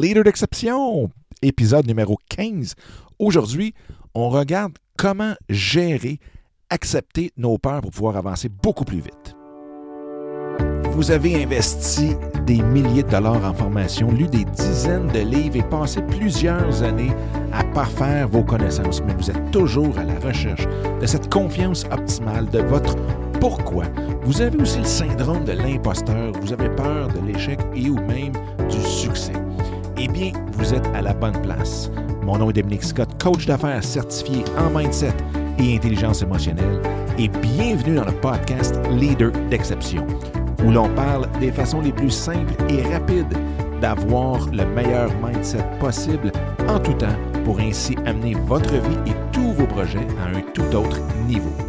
Leader d'exception, épisode numéro 15. Aujourd'hui, on regarde comment gérer, accepter nos peurs pour pouvoir avancer beaucoup plus vite. Vous avez investi des milliers de dollars en formation, lu des dizaines de livres et passé plusieurs années à parfaire vos connaissances, mais vous êtes toujours à la recherche de cette confiance optimale, de votre pourquoi. Vous avez aussi le syndrome de l'imposteur, vous avez peur de l'échec et ou même du succès. Eh bien, vous êtes à la bonne place. Mon nom est Dominique Scott, coach d'affaires certifié en mindset et intelligence émotionnelle, et bienvenue dans le podcast Leader d'exception où l'on parle des façons les plus simples et rapides d'avoir le meilleur mindset possible en tout temps pour ainsi amener votre vie et tous vos projets à un tout autre niveau.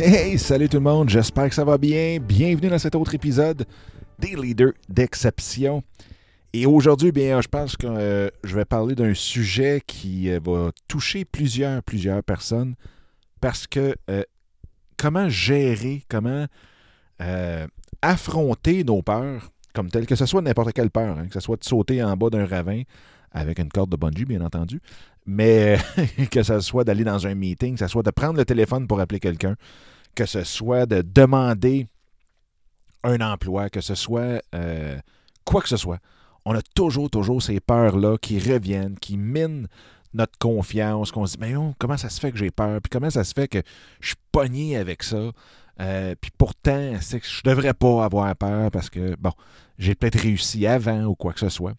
Hey, salut tout le monde, j'espère que ça va bien. Bienvenue dans cet autre épisode des leaders d'exception. Et aujourd'hui, bien, je pense que euh, je vais parler d'un sujet qui euh, va toucher plusieurs, plusieurs personnes parce que euh, comment gérer, comment affronter nos peurs comme telles, que ce soit n'importe quelle peur, hein, que ce soit de sauter en bas d'un ravin avec une corde de bungee, bien entendu, mais que ce soit d'aller dans un meeting, que ce soit de prendre le téléphone pour appeler quelqu'un, que ce soit de demander un emploi, que ce soit quoi que ce soit on a toujours, toujours ces peurs-là qui reviennent, qui minent notre confiance, qu'on se dit, mais comment ça se fait que j'ai peur, puis comment ça se fait que je suis pogné avec ça, euh, puis pourtant, c'est que je devrais pas avoir peur parce que, bon, j'ai peut-être réussi avant ou quoi que ce soit.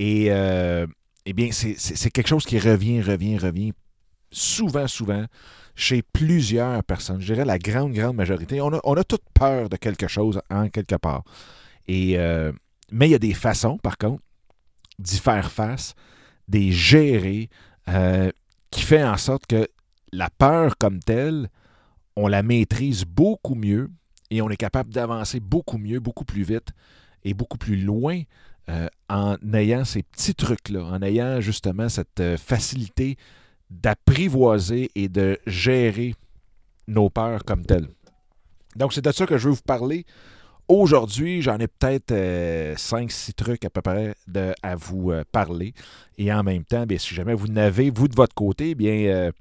Et, euh, eh bien, c'est quelque chose qui revient, revient, revient souvent, souvent chez plusieurs personnes. Je dirais la grande, grande majorité. On a, on toute peur de quelque chose en quelque part. Et euh, mais il y a des façons, par contre, d'y faire face, d'y gérer, euh, qui fait en sorte que la peur comme telle, on la maîtrise beaucoup mieux et on est capable d'avancer beaucoup mieux, beaucoup plus vite et beaucoup plus loin euh, en ayant ces petits trucs-là, en ayant justement cette euh, facilité d'apprivoiser et de gérer nos peurs comme telles. Donc, c'est de ça que je veux vous parler Aujourd'hui, j'en ai peut-être 5-6 euh, trucs à peu près de, à vous euh, parler. Et en même temps, bien, si jamais vous n'avez, vous de votre côté, bien,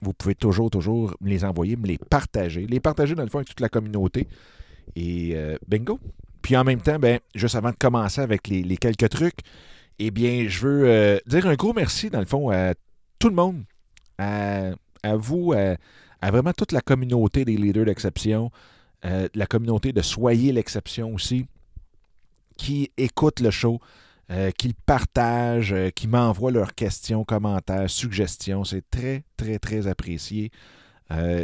vous pouvez toujours, toujours me les envoyer, me les partager. Les partager dans le fond avec toute la communauté. Et bingo. Puis en même temps, bien, juste avant de commencer avec les, quelques trucs, eh bien, je veux dire un gros merci, dans le fond, à tout le monde, à, vous, à vraiment toute la communauté des leaders d'exception. Euh, la communauté de Soyez l'exception aussi, qui écoute le show, euh, qui le partagent, euh, qui m'envoient leurs questions, commentaires, suggestions. C'est très, très, très apprécié.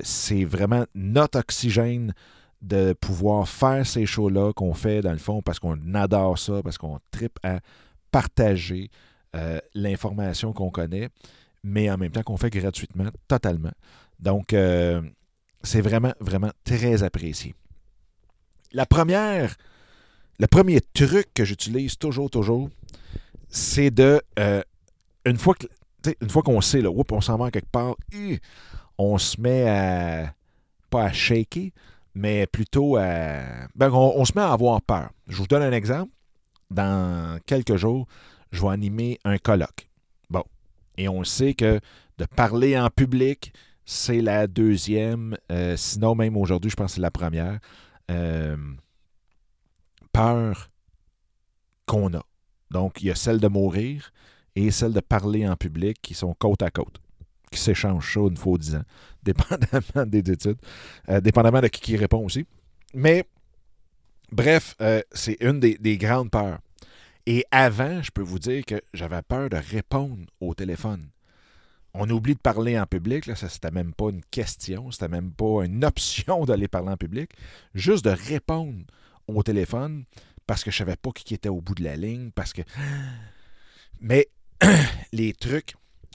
c'est vraiment notre oxygène de pouvoir faire ces shows-là qu'on fait dans le fond parce qu'on adore ça, parce qu'on tripe à partager l'information qu'on connaît, mais en même temps qu'on fait gratuitement, totalement. Donc, c'est vraiment, vraiment très apprécié. La première, le premier truc que j'utilise toujours, toujours, c'est de, euh, une fois que, une qu'on sait, là, on s'en va quelque part, on se met à, pas à shaker, mais plutôt à, ben, on, se met à avoir peur. Je vous donne un exemple. Dans quelques jours, je vais animer un colloque. Bon. Et on sait que de parler en public, c'est la deuxième, euh, sinon même aujourd'hui, je pense que c'est la première euh, peur qu'on a. Donc, il y a celle de mourir et celle de parler en public qui sont côte à côte, qui s'échangent ça une fois dix ans, dépendamment des études, euh, dépendamment de qui, répond aussi. Mais, bref, c'est une des, des grandes peurs. Et avant, je peux vous dire que j'avais peur de répondre au téléphone on oublie de parler en public. Là, ça, c'était même pas une question, c'était même pas une option d'aller parler en public. Juste de répondre au téléphone parce que je savais pas qui était au bout de la ligne, parce que. Mais les trucs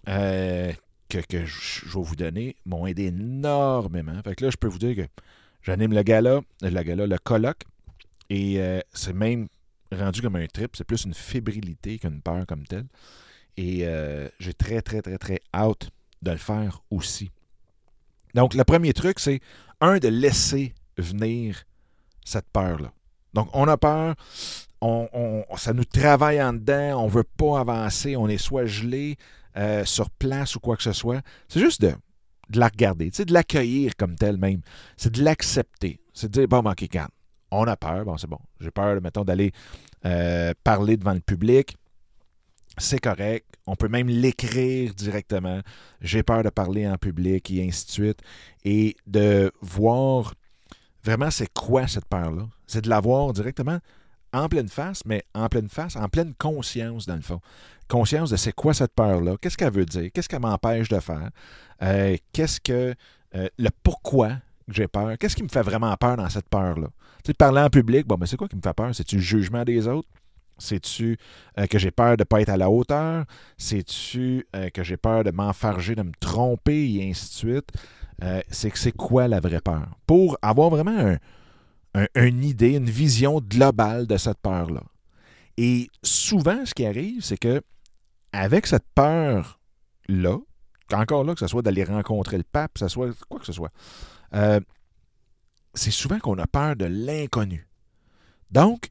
euh, que, je, vais vous donner m'ont aidé énormément. Fait que là, je peux vous dire que j'anime le gala, le gala, le colloque, et euh, c'est même rendu comme un trip. C'est plus une fébrilité qu'une peur comme telle. Et euh, j'ai très, très, très, très hâte de le faire aussi. Donc, le premier truc, c'est, un, de laisser venir cette peur-là. Donc, on a peur, on, ça nous travaille en dedans, on ne veut pas avancer, on est soit gelé euh, sur place ou quoi que ce soit. C'est juste de, la regarder, de l'accueillir comme tel même. C'est de l'accepter. C'est de dire, bon, OK, quand on a peur, bon, c'est bon. J'ai peur, mettons, d'aller euh, parler devant le public. C'est correct. On peut même l'écrire directement. J'ai peur de parler en public et ainsi de suite. Et de voir vraiment c'est quoi cette peur-là. C'est de la voir directement en pleine face, mais en pleine face, en pleine conscience, dans le fond. Conscience de c'est quoi cette peur-là, qu'est-ce qu'elle veut dire, qu'est-ce qu'elle m'empêche de faire, euh, qu'est-ce que. Euh, le pourquoi j'ai peur, qu'est-ce qui me fait vraiment peur dans cette peur-là? Tu sais, parler en public, bon, mais c'est quoi qui me fait peur? C'est-tu le jugement des autres? C'est-tu euh, que j'ai peur de ne pas être à la hauteur? C'est-tu que j'ai peur de m'enfarger, de me tromper, et ainsi de suite? c'est que c'est quoi la vraie peur? Pour avoir vraiment un, une idée, une vision globale de cette peur-là. Et souvent, ce qui arrive, c'est que avec cette peur-là, encore là, que ce soit d'aller rencontrer le pape, que ce soit quoi que ce soit, euh, c'est souvent qu'on a peur de l'inconnu. Donc,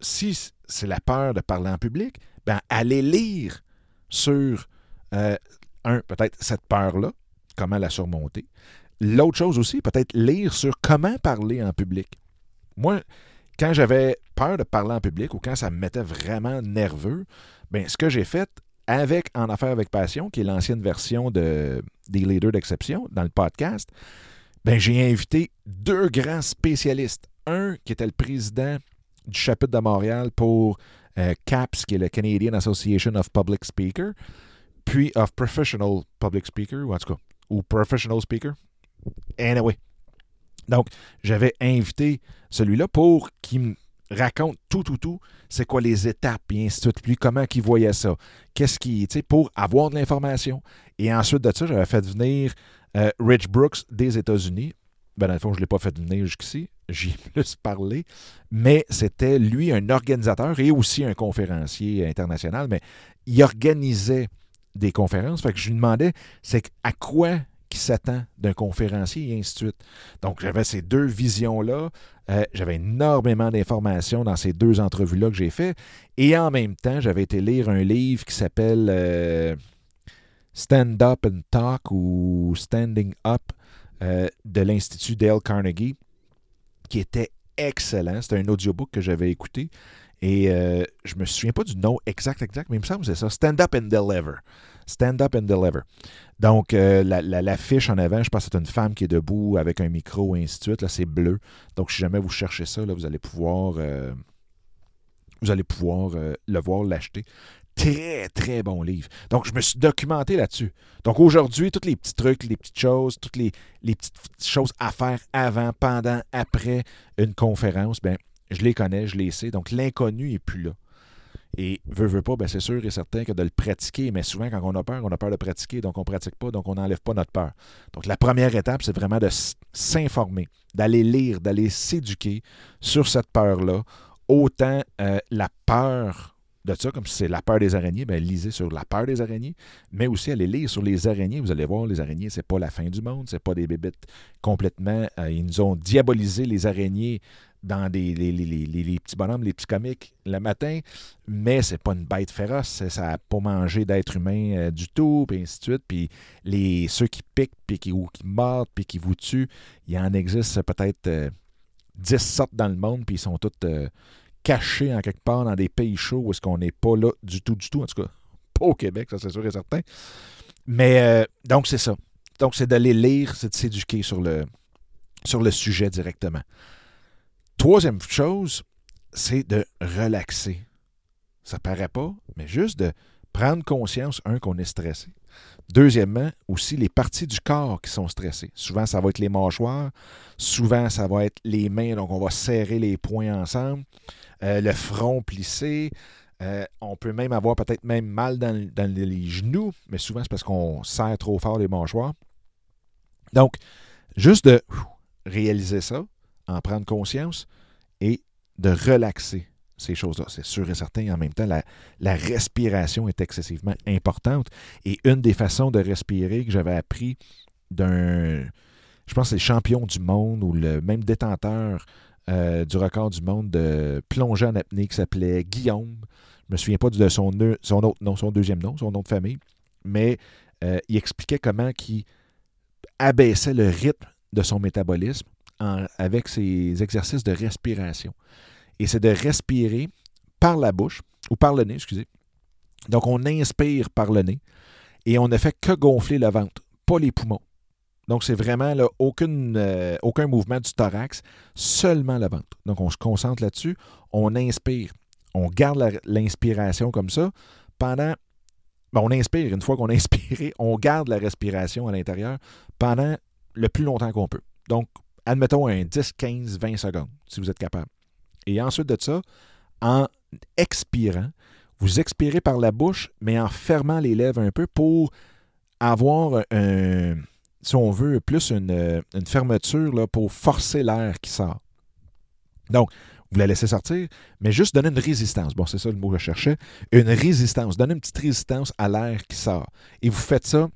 si c'est la peur de parler en public, ben allez lire sur, euh, un, peut-être cette peur-là, comment la surmonter. L'autre chose aussi, peut-être lire sur comment parler en public. Moi, quand j'avais peur de parler en public ou quand ça me mettait vraiment nerveux, ben, ce que j'ai fait avec En Affaires avec Passion, qui est l'ancienne version de, des leaders d'exception dans le podcast, ben, j'ai invité deux grands spécialistes. Un qui était le président du chapitre de Montréal pour euh, CAPS, qui est le Canadian Association of Public Speakers, puis of Professional Public Speaker, ou en tout cas, ou Professional Speaker. Anyway, donc, j'avais invité celui-là pour qu'il me raconte tout, tout, tout, c'est quoi les étapes, et ainsi de suite, puis comment il voyait ça, qu'est-ce qui, tu pour avoir de l'information. Et ensuite de ça, j'avais fait venir euh, Rich Brooks des États-Unis. Ben, dans le fond, je ne l'ai pas fait venir jusqu'ici, j'y ai plus parlé, mais c'était lui un organisateur et aussi un conférencier international, mais il organisait des conférences. Fait que je lui demandais, c'est à quoi s'attend d'un conférencier et ainsi de suite. Donc, j'avais ces deux visions-là. Euh, j'avais énormément d'informations dans ces deux entrevues-là que j'ai fait. Et en même temps, j'avais été lire un livre qui s'appelle euh, Stand Up and Talk ou Standing Up euh, de l'Institut Dale Carnegie, qui était excellent. C'était un audiobook que j'avais écouté. Et je me souviens pas du nom exact, exact, mais il me semble que c'est ça. Stand Up and Deliver. Stand Up and Deliver. Donc, euh, l'affiche en avant, je pense que c'est une femme qui est debout avec un micro et ainsi de suite. Là, c'est bleu. Donc, si jamais vous cherchez ça, là, vous allez pouvoir, euh, vous allez pouvoir euh, le voir, l'acheter. Très, très bon livre. Donc, je me suis documenté là-dessus. Donc, aujourd'hui, tous les petits trucs, les petites choses, toutes les, les petites choses à faire avant, pendant, après une conférence, ben, je les connais, je les sais. Donc, l'inconnu n'est plus là. Et veut, veut pas, ben c'est sûr et certain que de le pratiquer, mais souvent quand on a peur, on a peur de pratiquer, donc on ne pratique pas, donc on n'enlève pas notre peur. Donc la première étape, c'est vraiment de s'informer, d'aller lire, d'aller s'éduquer sur cette peur-là. Autant euh, la peur de ça, comme si c'est la peur des araignées, bien, lisez sur la peur des araignées, mais aussi allez lire sur les araignées. Vous allez voir, les araignées, c'est pas la fin du monde, c'est pas des bébêtes complètement. Euh, ils nous ont diabolisé les araignées dans des, les, petits bonhommes, les petits comiques le matin, mais c'est pas une bête féroce, ça n'a pas mangé d'être humain euh, du tout, puis ainsi de suite. Puis les, ceux qui piquent, puis qui, ou qui mordent, puis qui vous tuent, il en existe peut-être 10 euh, sortes dans le monde, puis ils sont tous euh, cachés en quelque part dans des pays chauds où est-ce qu'on n'est pas là du tout, du tout, en tout cas, pas au Québec, ça c'est sûr et certain. Mais donc c'est ça. Donc c'est d'aller lire, c'est de s'éduquer sur le, sur le sujet directement. Troisième chose, c'est de relaxer. Ça paraît pas, mais juste de prendre conscience, un, qu'on est stressé. Deuxièmement, aussi les parties du corps qui sont stressées. Souvent, ça va être les mâchoires. Souvent, ça va être les mains. Donc, on va serrer les poings ensemble. Euh, le front plissé. Euh, on peut même avoir peut-être même mal dans, dans, les genoux, mais souvent, c'est parce qu'on serre trop fort les mâchoires. Donc, juste de réaliser ça, en prendre conscience et de relaxer ces choses-là. C'est sûr et certain. En même temps, la, respiration est excessivement importante. Et une des façons de respirer que j'avais appris d'un je pense que c'est le champion du monde ou le même détenteur euh, du record du monde de plonger en apnée qui s'appelait Guillaume. Je me souviens pas de son, son autre nom, son deuxième nom, son nom de famille, mais euh, il expliquait comment il abaissait le rythme de son métabolisme avec ses exercices de respiration. Et c'est de respirer par la bouche, ou par le nez, excusez. Donc, on inspire par le nez et on ne fait que gonfler le ventre, pas les poumons. Donc, c'est vraiment là, aucune, euh, aucun mouvement du thorax, seulement le ventre. Donc, on se concentre là-dessus, on inspire, on garde l'inspiration comme ça pendant. Ben, on inspire, une fois qu'on a inspiré, on garde la respiration à l'intérieur pendant le plus longtemps qu'on peut. Donc, admettons un 10, 15, 20 secondes, si vous êtes capable. Et ensuite de ça, en expirant, vous expirez par la bouche, mais en fermant les lèvres un peu pour avoir un, si on veut, plus une, fermeture là, pour forcer l'air qui sort. Donc, vous la laissez sortir, mais juste donner une résistance. Bon, c'est ça le mot que je cherchais. Une résistance. Donnez une petite résistance à l'air qui sort. Et vous faites ça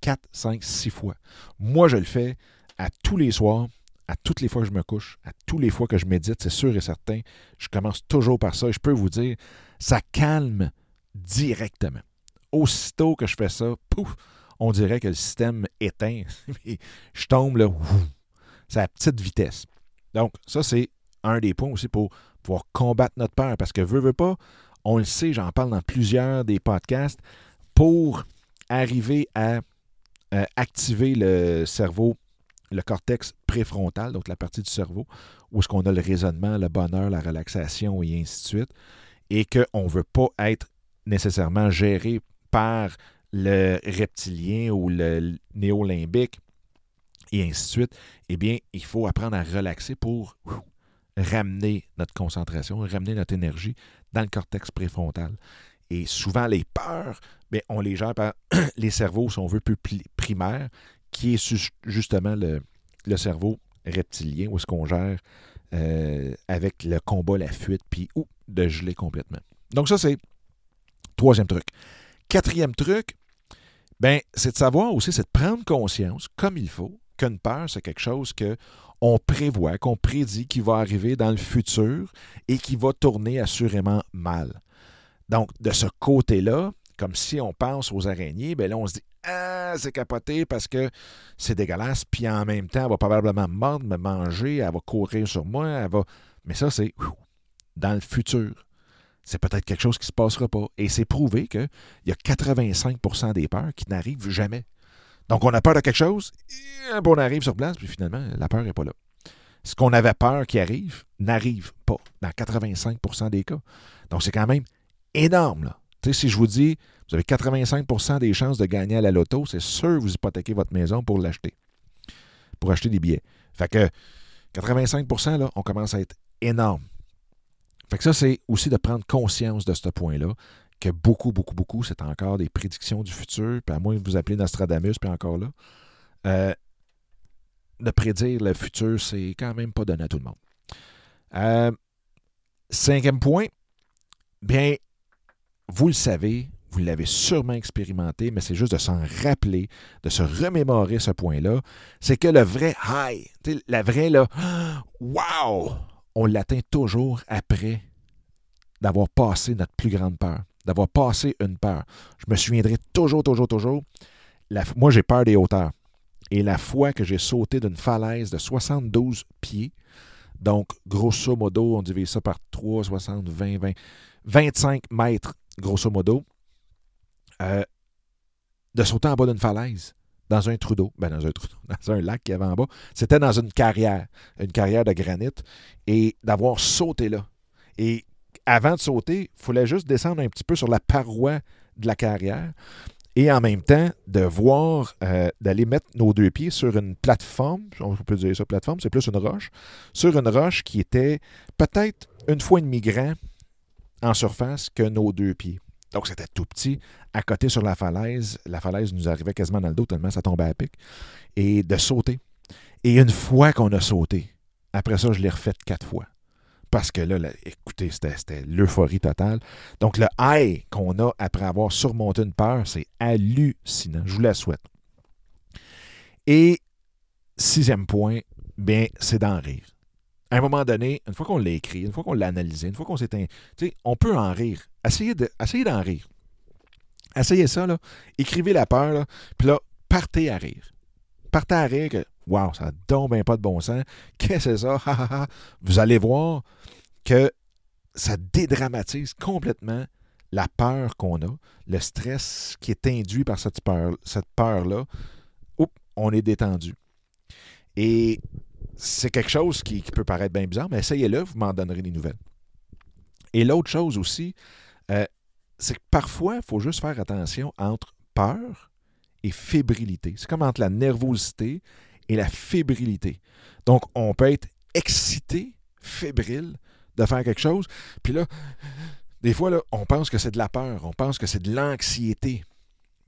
4, 5, 6 fois. Moi, je le fais à tous les soirs, à toutes les fois que je me couche, à tous les fois que je médite, c'est sûr et certain. Je commence toujours par ça et je peux vous dire, ça calme directement. Aussitôt que je fais ça, pouf, on dirait que le système éteint. je tombe là, c'est à petite vitesse. Donc, ça, c'est un des points aussi pour pouvoir combattre notre peur. Parce que, veut, veut pas, on le sait, j'en parle dans plusieurs des podcasts, pour arriver à euh, activer le cerveau, le cortex préfrontal, donc la partie du cerveau, où est-ce qu'on a le raisonnement, le bonheur, la relaxation et ainsi de suite, et qu'on ne veut pas être nécessairement géré par le reptilien ou le néolimbique et ainsi de suite, eh bien, il faut apprendre à relaxer pour ramener notre concentration, ramener notre énergie dans le cortex préfrontal. Et souvent, les peurs, bien, on les gère par les cerveaux, si on veut, plus primaires, qui est justement le, cerveau reptilien, où est-ce qu'on gère euh, avec le combat, la fuite, puis ou de geler complètement. Donc ça, c'est troisième truc. Quatrième truc, ben, c'est de savoir aussi, c'est de prendre conscience, comme il faut, qu'une peur, c'est quelque chose que on prévoit, qu'on prédit qui va arriver dans le futur et qui va tourner assurément mal. Donc, de ce côté-là, comme si on pense aux araignées, ben là, on se dit Ah, c'est capoté parce que c'est dégueulasse, puis en même temps, elle va probablement mordre, me manger, elle va courir sur moi. Mais ça, c'est dans le futur c'est peut-être quelque chose qui ne se passera pas. Et c'est prouvé qu'il y a 85% des peurs qui n'arrivent jamais. Donc, on a peur de quelque chose, on arrive sur place, puis finalement, la peur n'est pas là. Ce qu'on avait peur qui arrive n'arrive pas dans 85% des cas. Donc, c'est quand même énorme. Là. Si je vous dis, vous avez 85% des chances de gagner à la loto, c'est sûr vous hypothéquez votre maison pour l'acheter, pour acheter des billets. Fait que 85% là, on commence à être énorme. Fait que ça, c'est aussi de prendre conscience de ce point-là, que beaucoup, beaucoup, beaucoup, c'est encore des prédictions du futur, puis à moins que vous appelez Nostradamus, puis encore là, euh, de prédire le futur, c'est quand même pas donné à tout le monde. Euh, cinquième point, bien, vous le savez, vous l'avez sûrement expérimenté, mais c'est juste de s'en rappeler, de se remémorer ce point-là, c'est que le vrai high, la vraie, là, wow! on l'atteint toujours après d'avoir passé notre plus grande peur, d'avoir passé une peur. Je me souviendrai toujours, toujours, toujours. moi, j'ai peur des hauteurs. Et la fois que j'ai sauté d'une falaise de 72 pieds, donc grosso modo, on divise ça par 3, 60, 20, 20, 25 mètres, grosso modo, euh, de sauter en bas d'une falaise dans un trou d'eau, ben dans un un lac qui y avait en bas. C'était dans une carrière, une carrière de granit, et d'avoir sauté là. Et avant de sauter, il fallait juste descendre un petit peu sur la paroi de la carrière et en même temps de voir, euh, d'aller mettre nos deux pieds sur une plateforme, on peut dire ça plateforme, c'est plus une roche, sur une roche qui était peut-être une fois et demi grand en surface que nos deux pieds. Donc, c'était tout petit, à côté sur la falaise. La falaise nous arrivait quasiment dans le dos tellement ça tombait à pic. Et de sauter. Et une fois qu'on a sauté, après ça, je l'ai refait quatre fois. Parce que là, écoutez, c'était l'euphorie totale. Donc, le high qu'on a après avoir surmonté une peur, c'est hallucinant. Je vous la souhaite. Et sixième point, bien, c'est d'en rire. À un moment donné, une fois qu'on l'a écrit, une fois qu'on l'a analysé, une fois qu'on s'est... Tu sais, on peut en rire. Essayez, de, essayez d'en rire. Essayez ça, là. Écrivez la peur, là. Puis là, partez à rire. Partez à rire que, waouh, ça donne bien pas de bon sens. Qu'est-ce que c'est ça? Vous allez voir que ça dédramatise complètement la peur qu'on a, le stress qui est induit par cette peur, cette peur-là. Oups, on est détendu. Et c'est quelque chose qui, peut paraître bien bizarre, mais essayez-le, vous m'en donnerez des nouvelles. Et l'autre chose aussi, euh, c'est que parfois, il faut juste faire attention entre peur et fébrilité. C'est comme entre la nervosité et la fébrilité. Donc, on peut être excité, fébrile de faire quelque chose, puis là, des fois, on pense que c'est de la peur, on pense que c'est de l'anxiété.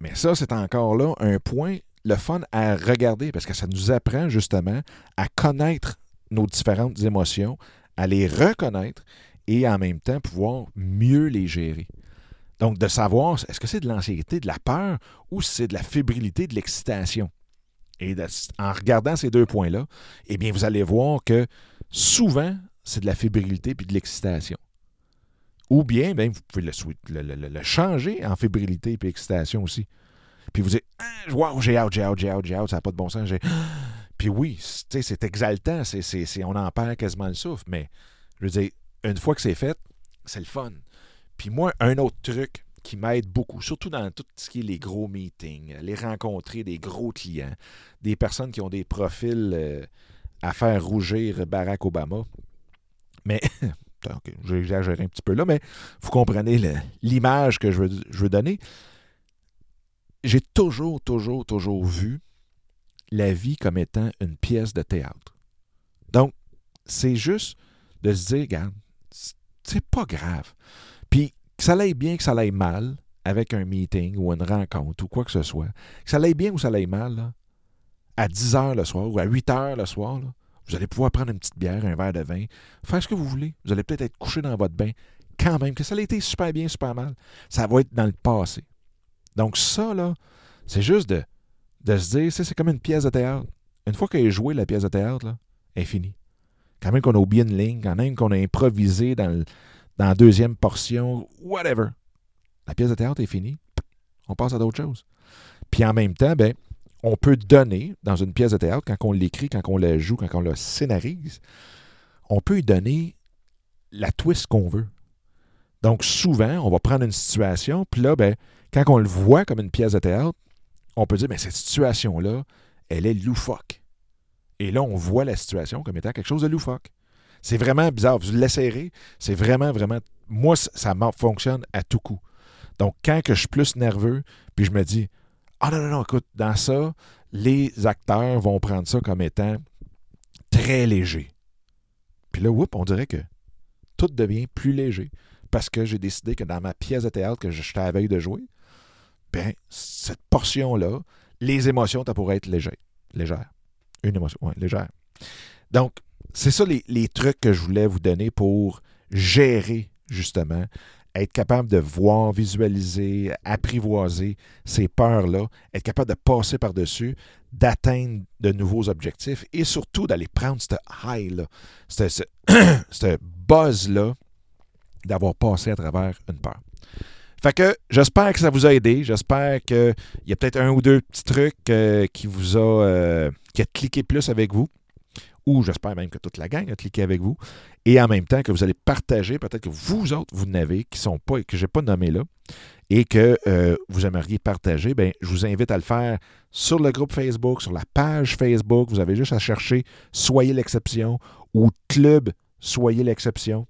Mais ça, c'est encore là un point, le fun à regarder, parce que ça nous apprend justement à connaître nos différentes émotions, à les reconnaître et en même temps pouvoir mieux les gérer. Donc, de savoir, est-ce que c'est de l'anxiété, de la peur ou c'est de la fébrilité, de l'excitation? Et en regardant ces deux points-là, eh bien, vous allez voir que souvent, c'est de la fébrilité puis de l'excitation. Ou bien, ben, vous pouvez le, le, changer en fébrilité et excitation aussi. Puis vous dites, ah, wow, j'ai hâte, j'ai hâte, j'ai hâte, j'ai hâte, ça n'a pas de bon sens. Puis oui, c'est exaltant, c'est, on en perd quasiment le souffle, mais je veux dire, une fois que c'est fait, c'est le fun. Puis moi, un autre truc qui m'aide beaucoup, surtout dans tout ce qui est les gros meetings, les rencontrer des gros clients, des personnes qui ont des profils euh, à faire rougir Barack Obama. Mais, j'ai exagéré un petit peu là, mais vous comprenez l'image que je veux, je veux donner. J'ai toujours, toujours, toujours vu la vie comme étant une pièce de théâtre. Donc, c'est juste de se dire, regarde, c'est pas grave. Puis que ça aille bien, que ça aille mal avec un meeting ou une rencontre ou quoi que ce soit, que ça aille bien ou ça aille mal, à 10 heures le soir ou à 8 heures le soir, vous allez pouvoir prendre une petite bière, un verre de vin, faire ce que vous voulez. Vous allez peut-être être couché dans votre bain. Quand même, que ça ait été super bien, super mal, ça va être dans le passé. Donc ça, là, c'est juste de, se dire, c'est comme une pièce de théâtre. Une fois qu'elle est jouée, la pièce de théâtre, là, elle est finie. Quand même qu'on a oublié une ligne, quand même qu'on a improvisé dans la deuxième portion, whatever. La pièce de théâtre est finie. On passe à d'autres choses. Puis en même temps, ben, on peut donner dans une pièce de théâtre, quand on l'écrit, quand on la joue, quand on la scénarise, on peut y donner la twist qu'on veut. Donc souvent, on va prendre une situation, puis là, ben, quand on le voit comme une pièce de théâtre, on peut dire, mais cette situation-là, elle est loufoque. Et là, on voit la situation comme étant quelque chose de loufoque. C'est vraiment bizarre. Vous l'essayerez. C'est vraiment, vraiment. Moi, ça fonctionne à tout coup. Donc, quand que je suis plus nerveux, puis je me dis Ah non, non, non, écoute, dans ça, les acteurs vont prendre ça comme étant très léger. Puis là, whoop, on dirait que tout devient plus léger. Parce que j'ai décidé que dans ma pièce de théâtre que j'étais à veille de jouer, ben, cette portion-là, les émotions, ça pourrait être léger. Légère. Une émotion, oui, légère. Donc, c'est ça les, trucs que je voulais vous donner pour gérer, justement, être capable de voir, visualiser, apprivoiser ces peurs-là, être capable de passer par-dessus, d'atteindre de nouveaux objectifs et surtout d'aller prendre ce high-là, ce, buzz-là d'avoir passé à travers une peur. Fait que j'espère que ça vous a aidé. J'espère qu'il y a peut-être un ou deux petits trucs euh, qui vous a, euh, qui a cliqué plus avec vous ou j'espère même que toute la gang a cliqué avec vous, et en même temps que vous allez partager, peut-être que vous autres, vous n'avez, qui sont pas, que je n'ai pas nommé là, et que euh, vous aimeriez partager, bien, je vous invite à le faire sur le groupe Facebook, sur la page Facebook. Vous avez juste à chercher Soyez l'exception ou Club Soyez l'exception.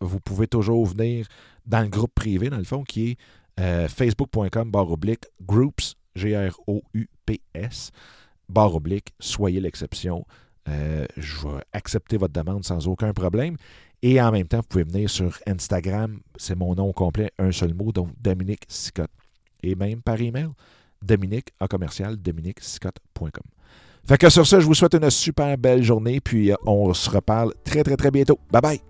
Vous pouvez toujours venir dans le groupe privé, dans le fond, qui est euh, facebook.com barre oblique groups, G-R-O-U-P-S barre oblique, soyez l'exception. Euh, je vais accepter votre demande sans aucun problème. Et en même temps, vous pouvez venir sur Instagram, c'est mon nom complet, un seul mot, donc Dominique Sicotte. Et même par email, Dominique à commercial, dominiquesicotte.com. Fait que sur ça, je vous souhaite une super belle journée, puis euh, on se reparle très très très bientôt. Bye bye!